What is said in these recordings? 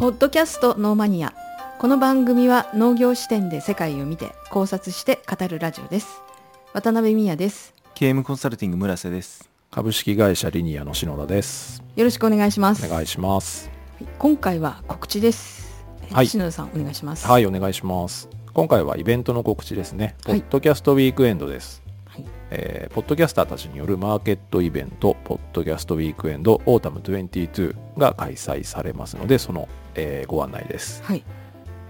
ポッドキャストノーマニア。この番組は農業視点で世界を見て考察して語るラジオです。渡辺美也です。経営コンサルティング村瀬です。株式会社リニアの篠田です。よろしくお願いします。お願いします。今回は告知です。はい。篠田さんお願いします。はいお願いします。今回はイベントの告知ですね、はい。 Podcast Weekend です、はいえーポッドキャスターたちによるマーケットイベント Podcast Weekend Autumn 22が開催されますのでその、えーご案内です、はい。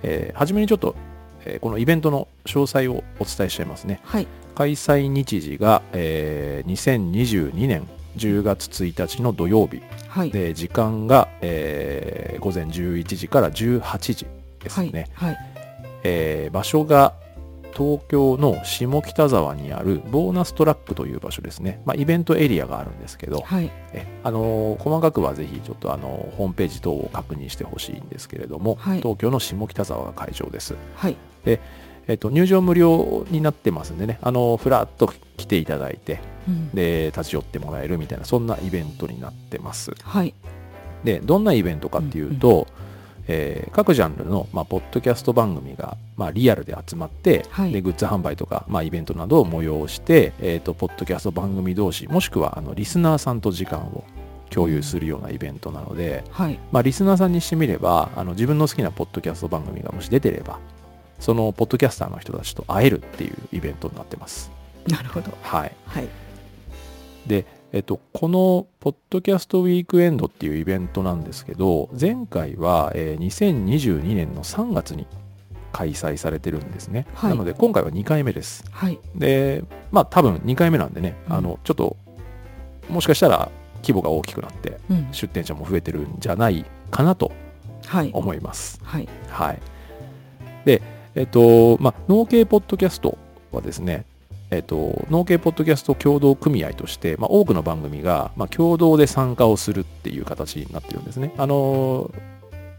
えー初めにちょっと、えーこのイベントの詳細をお伝えしちゃいますね。はい。開催日時が、えー2022年10月1日の土曜日。はい。で時間が、えー午前11時から18時ですはい。ね、はい。えー場所が東京の下北沢にあるボーナストラックという場所ですね、まあ、イベントエリアがあるんですけど、はい。えあのー細かくはぜひちょっとあのーホームページ等を確認してほしいんですけれども、はい。東京の下北沢が会場です、はい。えっと入場無料になってますんでねあのーふらっと来ていただいてうん。で立ち寄ってもらえるみたいなそんなイベントになってます。はい。でどんなイベントかっていうと、えー各ジャンルの、まあ、ポッドキャスト番組が、まあ、リアルで集まって、はい。でグッズ販売とか、まあ、イベントなどを催して、えー、とポッドキャスト番組同士もしくはあのリスナーさんと時間を共有するようなイベントなので、はい。まあ、リスナーさんにしてみればあの自分の好きなポッドキャスト番組がもし出てればそのポッドキャスターの人たちと会えるっていうイベントになってます。なるほど。はい、はい。で、えっと、このポッドキャストウィークエンドっていうイベントなんですけど前回は、えー2022年の3月に開催されてるんですね、はい。なので今回は2回目です。はい。でまあ多分2回目なんでね、うん。あのちょっともしかしたら規模が大きくなってうん。出店者も増えてるんじゃないかなとはい。思います。はい。はい。でえっとまあ農系ポッドキャストはですねえっと、農系ポッドキャスト協同組合として、まあ、多くの番組が、まあ、共同で参加をするっていう形になってるんですね。あの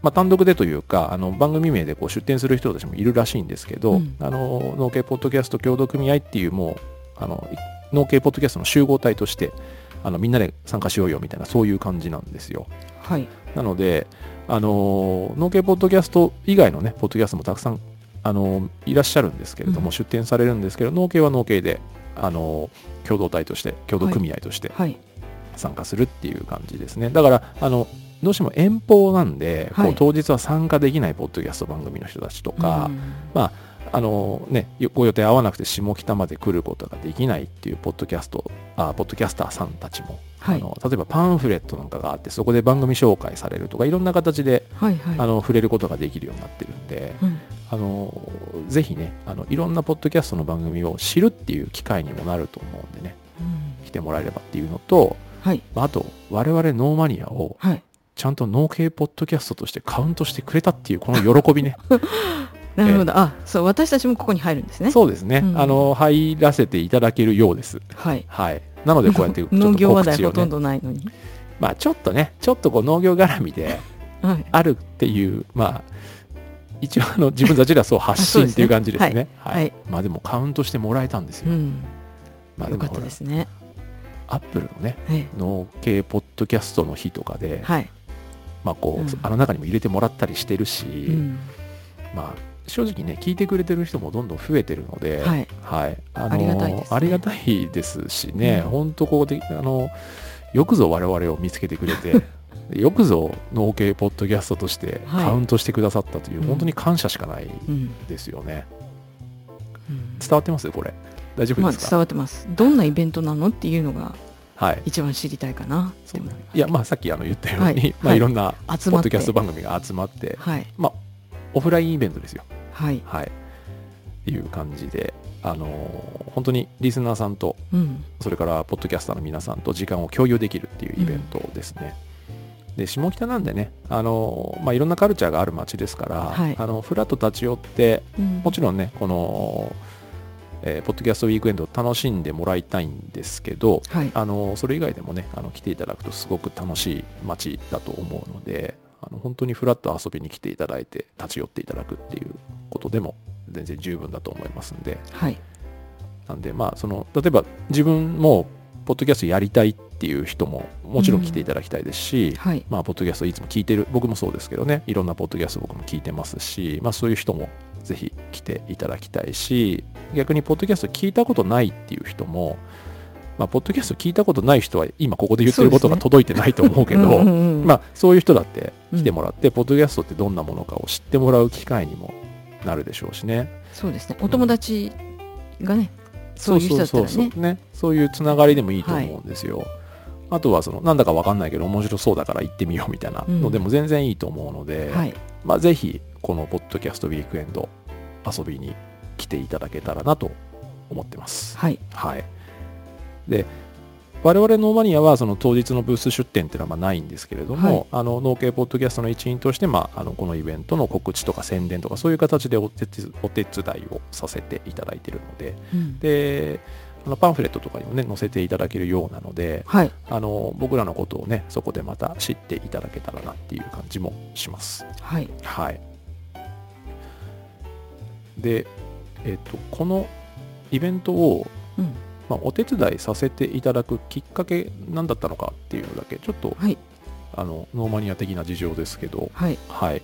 まあ、単独でというかあの番組名でこう出展する人たちもいるらしいんですけど、うんあの農系ポッドキャスト協同組合っていうもうあの農系ポッドキャストの集合体としてあのみんなで参加しようよみたいなそういう感じなんですよ。はいなので、あのー農系ポッドキャスト以外のね、ポッドキャストもたくさん、あのーいらっしゃるんですけれども、うん。出展されるんですけど、農系は農系で、あのー共同体として、共同組合としてはい。参加するっていう感じですね。だから、あの、どうしても遠方なんで、はい。こう当日は参加できないポッドキャスト番組の人たちとか、うん。あのね、よご予定合わなくて下北まで来ることができないっていうポッドキャスト、あポッドキャスターさんたちも、はい。あの例えばパンフレットなんかがあって、そこで番組紹介されるとか、いろんな形ではいはい。あの触れることができるようになってるんで、うんあのぜひねあの、いろんなポッドキャストの番組を知るっていう機会にもなると思うんでね、うん。来てもらえればっていうのと、はい。まああと、我々ノーマニアをはい。ちゃんと農系ポッドキャストとしてカウントしてくれたっていうこの喜びね。なるほど。あそう私たちもここに入るんですね。そうですね、うん。あの、入らせていただけるようです。はい。はい。なので、こうやってちょっと 農業話題ほとんどないのに。まあ、ちょっとね、ちょっとこう農業絡みで はい。あるっていう、まあ、一応あの自分たちではそう発信っていう感じですね。はい。はい。まあでもカウントしてもらえたんですよ。うん。まあよかったですね。アップルのね、え農系ポッドキャストの日とかで、えはい。まあこう、うん。あの中にも入れてもらったりしてるし、うん。まあ正直ね、聞いてくれてる人もどんどん増えてるので、はい。はい、あのありがたいですね。ありがたいですしね、うん。本当こうであのよくぞ我々を見つけてくれて よくぞ農系ポッドキャストとしてはい。カウントしてくださったという、うん。本当に感謝しかないうんですよね。うん。伝わってます？これ。大丈夫まあですか、伝わってます。どんなイベントなのっていうのがはい。一番知りたいかなって思いいやまあさっきあの言ったように、はい。まあ、はい。いろんなポッドキャスト番組が集まって、はい。まあオフラインイベントですよ。はい。はい。っていう感じであのー本当にリスナーさんとうん。それからポッドキャスターの皆さんと時間を共有できるっていうイベントですね。で下北なんでねあの、まあ、いろんなカルチャーがある街ですから、はい。あのフラッと立ち寄ってうん。もちろんねこの、えーポッドキャストウィークエンドを楽しんでもらいたいんですけどはい。あのそれ以外でもねあの来ていただくとすごく楽しい街だと思うのであの本当にフラッと遊びに来ていただいて立ち寄っていただくっていうことでも全然十分だと思いますんで。はい。なんでまあその例えば自分もポッドキャストやりたいってっていう人ももちろん来ていただきたいですし、はい。まあ、ポッドキャストいつも聞いてる僕もそうですけどねいろんなポッドキャスト僕も聞いてますし、まあ、そういう人もぜひ来ていただきたいし逆にポッドキャスト聞いたことないっていう人も、まあ、ポッドキャスト聞いたことない人は今ここで言ってることが届いてないと思うけどうんうんうんまあ、そういう人だって来てもらって、ポッドキャストってどんなものかを知ってもらう機会にもなるでしょうしね。そうですね。お友達がねそういう人だったらね。そうそうそうね。そういうつながりでもいいと思うんですよ。あとはそのなんだかわかんないけど面白そうだから行ってみようみたいなのでも全然いいと思うので、はい。まあ、ぜひこのポッドキャストウィークエンド遊びに来ていただけたらなと思ってます。はい。はい。で、我々ノーマニアはその当日のブース出店っていうのはまあないんですけれども、はい。あの農系ポッドキャストの一員として、まあ、あのこのイベントの告知とか宣伝とかそういう形でお手つお手伝いをさせていただいているので、うん。で、あのパンフレットとかにもね、載せていただけるようなので、はい。あの僕らのことをね、そこでまた知っていただけたらなっていう感じもします。はい。はい。で、えっ、と、このイベントを、うん。まあ、お手伝いさせていただくきっかけ何だったのかっていうのだけ、ちょっと、はい。あの、ノーマニア的な事情ですけど、はい。はい、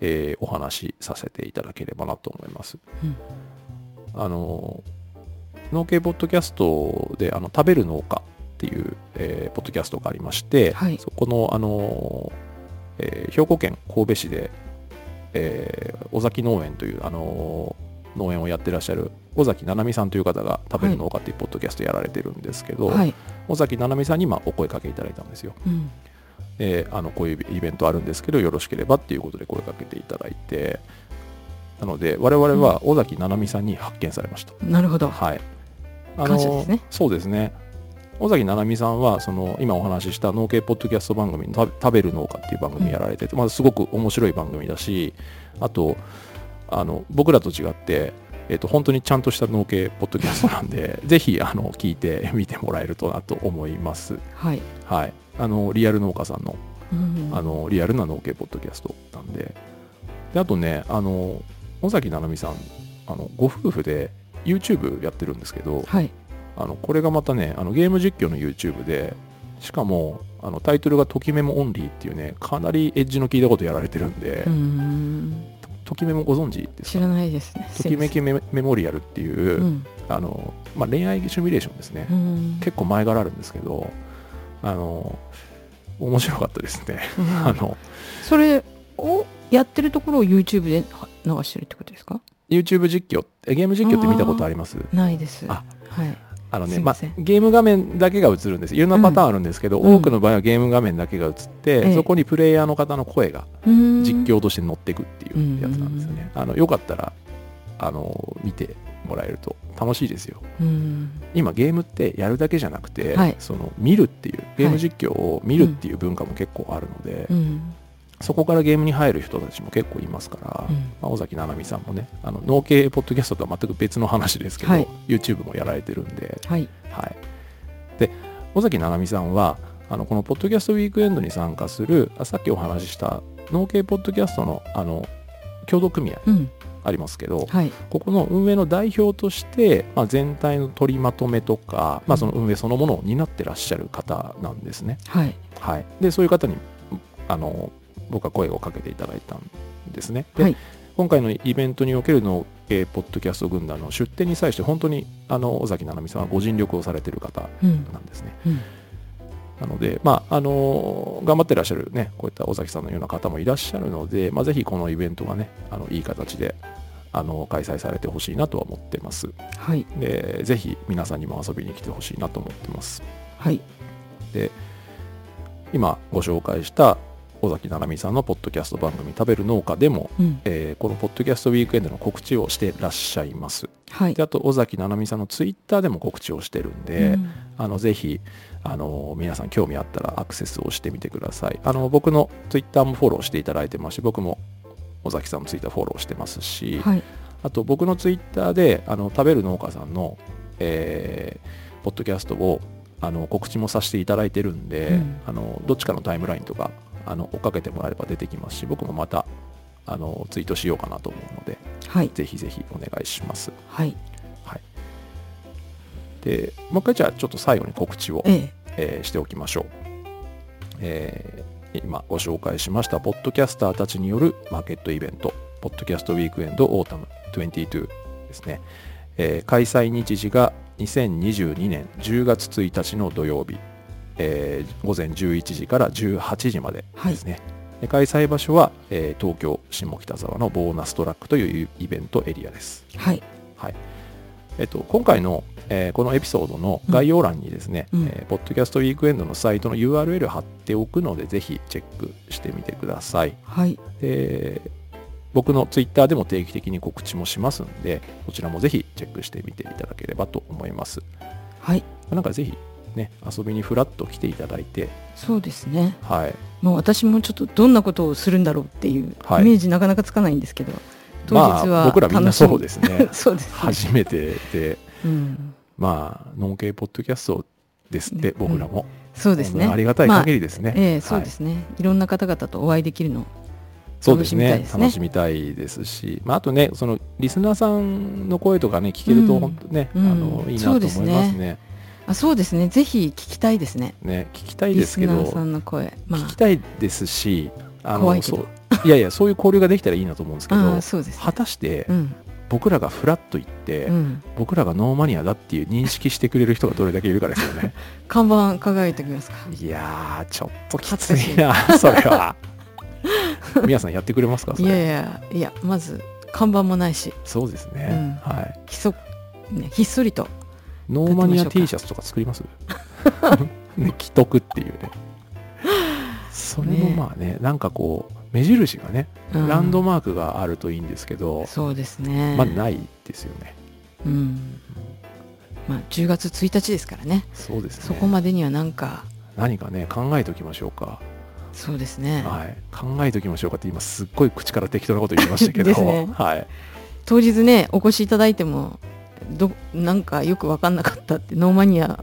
えーお話しさせていただければなと思います。うん。あの、農系ポッドキャストで、あの、食べる農家っていう、えーポッドキャストがありまして、はい。そこの、あの、えー兵庫県神戸市で、えー尾崎農園という、あの農園をやってらっしゃる尾崎七海さんという方が食べる農家っていうポッドキャストやられてるんですけど、はい。尾崎七海さんにまあお声かけいただいたんですよ。うん。えーあのこういうイベントあるんですけどよろしければっていうことで声かけていただいてなので我々は尾崎七海さんに発見されました、なるほど。はいあ感謝ですね。そうですね。尾崎七海さんはその今お話しした農系ポッドキャスト番組の食べる農家っていう番組やられてて、まあ、すごく面白い番組だしあとあの僕らと違ってえっと本当にちゃんとした農系ポッドキャストなんで ぜひあの聞いてみてもらえるとなと思います。はい。はい。あのリアル農家さんのうん。あのリアルな農系ポッドキャストなんで。であとねあの尾崎七海さんあのご夫婦で YouTube やってるんですけどはい。あのこれがまたねあのゲーム実況の YouTube でしかもあのタイトルが「ときメモオンリー」っていうねかなりエッジの効いたことやられてるんで、ときメモご存知ですか？ら知ないですね。ときめきメメモリアルっていう、うん。あのまあ、恋愛シミュレーションですね、うん。結構前からあるんですけどあの面白かったですね、うん。あのそれをやってるところを YouTube で流してるってことですか？YouTube 実況えゲーム実況って見たことあります？ないです。あはい。あのねまあゲーム画面だけが映るんです。いろんなパターンあるんですけど、うん。多くの場合はゲーム画面だけが映って、ええ。そこにプレイヤーの方の声が実況として乗っていくっていうやつなんですよね、あのよかったらあの見てもらえると楽しいですよ。うん。今ゲームってやるだけじゃなくて、はい。その見るっていうゲーム実況を見るっていう文化も結構あるので、うんそこからゲームに入る人たちも結構いますから、うん。まあ、尾崎七海さんもねあの農系ポッドキャストとは全く別の話ですけど、はい。YouTube もやられてるんで、はい。はい、で尾崎七海さんはあのこのポッドキャストウィークエンドに参加するあさっきお話しした農系ポッドキャストのあの協同組合うん。ありますけど、はい。ここの運営の代表として、まあ、全体の取りまとめとか、まあ、その運営そのものを担ってらっしゃる方なんですね。はい。はい、でそういう方にあの僕は声をかけていただいたんですね。ではい今回のイベントにおけるの、えーポッドキャスト軍団の出展に際して本当にあの尾崎七海さんはご尽力をされている方うんなんですね。うんなので、まあ、あの頑張ってらっしゃるね、こういった尾崎さんのような方もいらっしゃるので、まあ、ぜひこのイベントがね、あのいい形であの開催されてほしいなとは思ってます。はいで、ぜひ皆さんにも遊びに来てほしいなと思ってます。はいで、今ご紹介した尾崎七海さんのポッドキャスト番組食べる農家でも、うん。えーこのポッドキャストウィークエンドの告知をしてらっしゃいます。はい。であと尾崎七海さんのツイッターでも告知をしてるんで、うん。あのぜひあの皆さん興味あったらアクセスをしてみてください。あの僕のツイッターもフォローしていただいてますし、僕も尾崎さんのツイッターフォローしてますし、はい。あと僕のツイッターであの食べる農家さんの、えーポッドキャストをあの告知もさせていただいてるんで、うん。あのどっちかのタイムラインとかあの追っかけてもらえれば出てきますし、僕もまたあのツイートしようかなと思うので、はいぜひぜひお願いします。はいはい。で、もう一回じゃあちょっと最後に告知を、えええーしておきましょう。えー今ご紹介しました、ポッドキャスターたちによるマーケットイベント、ポッドキャストウィークエンドオータム22ですね。えー開催日時が2022年10月1日の土曜日、えー午前11時から18時までですね。で開催場所は、えー東京下北沢のボーナストラックというイベントエリアです。はい。はいえっと、今回の、えーこのエピソードの概要欄にですね、うんえーポッドキャストウィークエンドのサイトの URL 貼っておくので、ぜひチェックしてみてください。はい。で僕のツイッターでも定期的に告知もしますんで、こちらもぜひチェックしてみていただければと思います。はい。なんかぜひね、遊びにフラッと来ていただいて、そうですね。はい、もう私もちょっとどんなことをするんだろうっていうイはい。メージなかなかつかないんですけど、当まあ日は僕らみんなそうですね。そうですね。初めてで、うん。まあ、ノン系ポッドキャストですって、ね僕らも。そうですね。ありがたい限りですね。ええそうはいですね、い。ろんな方々とお会いできるのそうですね。楽しみたいですね。楽しみたいですし、まあ、あとねそのリスナーさんの声とかね聞けるとうん。本当ね、うん。あのいいなと思いますねあそうですね。ぜひ聞きたいですね。ね聞きたいリですけどさんの声。ま聞きたいですしあ怖いけど。そういやいやそういう交流ができたらいいなと思うんですけ あどあそうですね。果たしてうん。僕らがフラッと行って、うん、僕らがノーマニアだっていう認識してくれる人がどれだけいるかですよね。看板輝いておきますか？いやーちょっときついなそれは。皆さんやってくれますかいやいやいやまず看板もないし。そうですね、うん。はい。ひそ、ね、ひっそりとノーマニア T シャツとか作ります？ね、既得っていうね。それもねまあね、なんかこう、目印がね、うんランドマークがあるといいんですけど、そうですねまあないですよね。うんまあ10月1日ですからねそうですね。そこまでにはなんか何かね、考えておきましょうか。そうですね、はい。考えておきましょうかって今すっごい口から適当なこと言いましたけど、ねはい。当日ねお越しいただいてもどなんかよく分かんなかったってノーマニア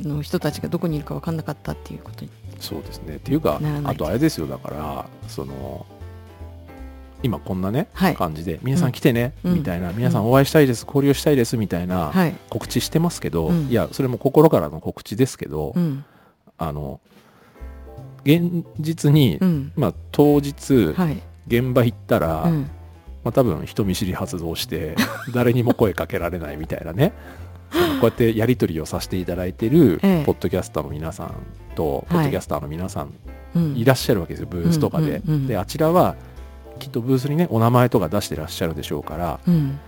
の人たちがどこにいるか分かんなかったっていうことにそうですね。っていうかあとあれですよ、だから、その、今こんなね、はい。感じで、皆さん来てね、うん。みたいな、皆さんお会いしたいです、交流したいです、みたいな、はい。告知してますけど、うん。いやそれも心からの告知ですけど、うん。あの現実に、うん。まあ、当日、はい。現場行ったら、うんまあ、多分人見知り発動して 誰にも声かけられないみたいなね。こうやってやり取りをさせていただいてる、ええ。ポッドキャスターの皆さんと、い。ポッドキャスターの皆さんうんいらっしゃるわけですよブースとかで、であちらはきっとブースにねお名前とか出してらっしゃるでしょうからうん。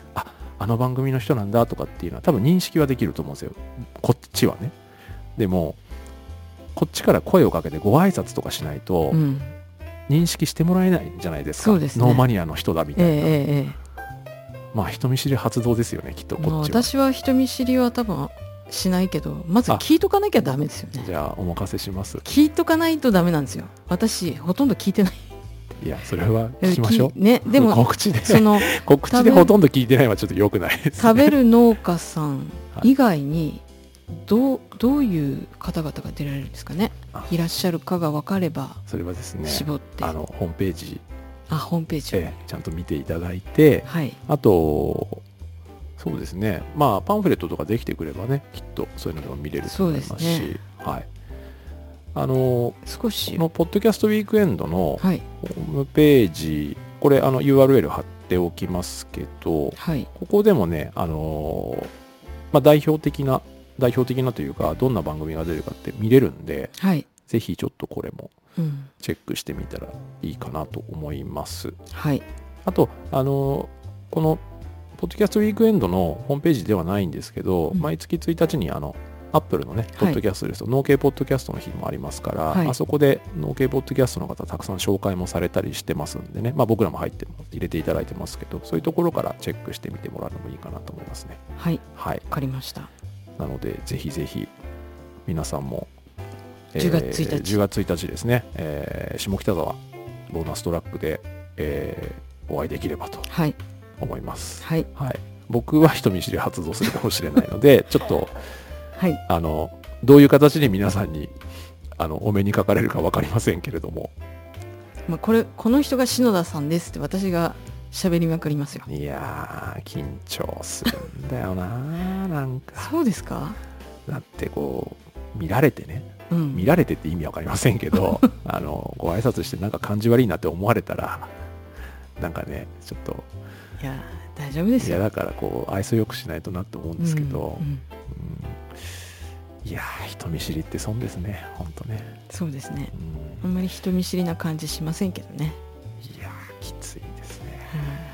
あの番組の人なんだとかっていうのは多分認識はできると思うんですよ。こっちはね。でも、こっちから声をかけてご挨拶とかしないとうん認識してもらえないじゃないですか。ねノーマニアの人だみええたいな。えええまあ人見知り発動ですよね、きっとこっちは。私は人見知りは多分しないけどまずあ聞いとかなきゃダメですよねじゃあお任せします。聞いとかないとダメなんですよ私ほとんど聞いてないいや、それは聞きましょう。ねでも告知で、その 告知でほとんど聞いてないのはちょっと良くないです、ね。食べる農家さんはい以外にどうどういう方々が出られるんですかね？あ。いらっしゃるかが分かればそれはですね、絞って、あの、ホームページ、あホームページを、ええちゃんと見ていただいて、はい。あと、そうですね、まあ、パンフレットとかできてくればね、きっとそういうのでも見れると思いますし、ね。はい。あの、少し。このポッドキャストウィークエンドのはい。ホームページ、これ、あの、URL 貼っておきますけど、はい。ここでもね、あのまあ、代表的な、代表的なというか、どんな番組が出るかって見れるんで、はい、ぜひちょっとこれもうん、チェックしてみたらいいかなと思います。はい。あと、あのこの、ポッドキャストウィークエンドのホームページではないんですけど、うん。毎月1日にあの、アップルのね、ポはい。ッドキャストですと、農系ポッドキャストの日もありますから、はい。あそこで農系ポッドキャストの方たくさん紹介もされたりしてますんでね、まあ僕らも入って入れていただいてますけど、そういうところからチェックしてみてもらうのもいいかなと思いますね。はい。はい。分かりましたなので、ぜひぜひ、皆さんも、10月1日。10月1日ですね、えー下北沢ボーナストラックで、えーお会いできればとはい。思います。はい。はい。僕は人見知り発動するかもしれないので、ちょっと、はい。あの、どういう形で皆さんに、あの、お目にかかれるか分かりませんけれども、まあ、これこの人が篠田さんですって私が喋りまくりますよ。いやー、緊張するんだよな なんか。そうですか？だってこう、見られてね、うん。見られてって意味わかりませんけど あのご挨拶してなんか感じ悪いなって思われたらなんかねちょっと。いや大丈夫ですよ。いやだからこう愛想よくしないとなって思うんですけど、うんうん。うん。いやー人見知りって損ですね本当ね、そうですね。うん。あんまり人見知りな感じしませんけどね、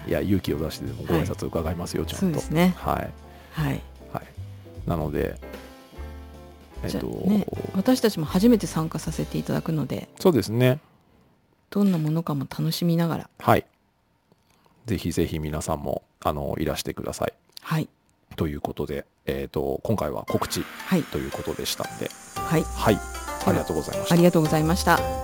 いや勇気を出してでもご挨拶伺いますよ、ちゃんと。そうですね。はい。はい。はい。なのでえっと、ね私たちも初めて参加させていただくのでそうですね。どんなものかも楽しみながら。はい。ぜひぜひ皆さんもあのいらしてください。はい。ということで、えっと今回は告知はい。ということでしたんで。はい。はい。ありがとうございました。ありがとうございました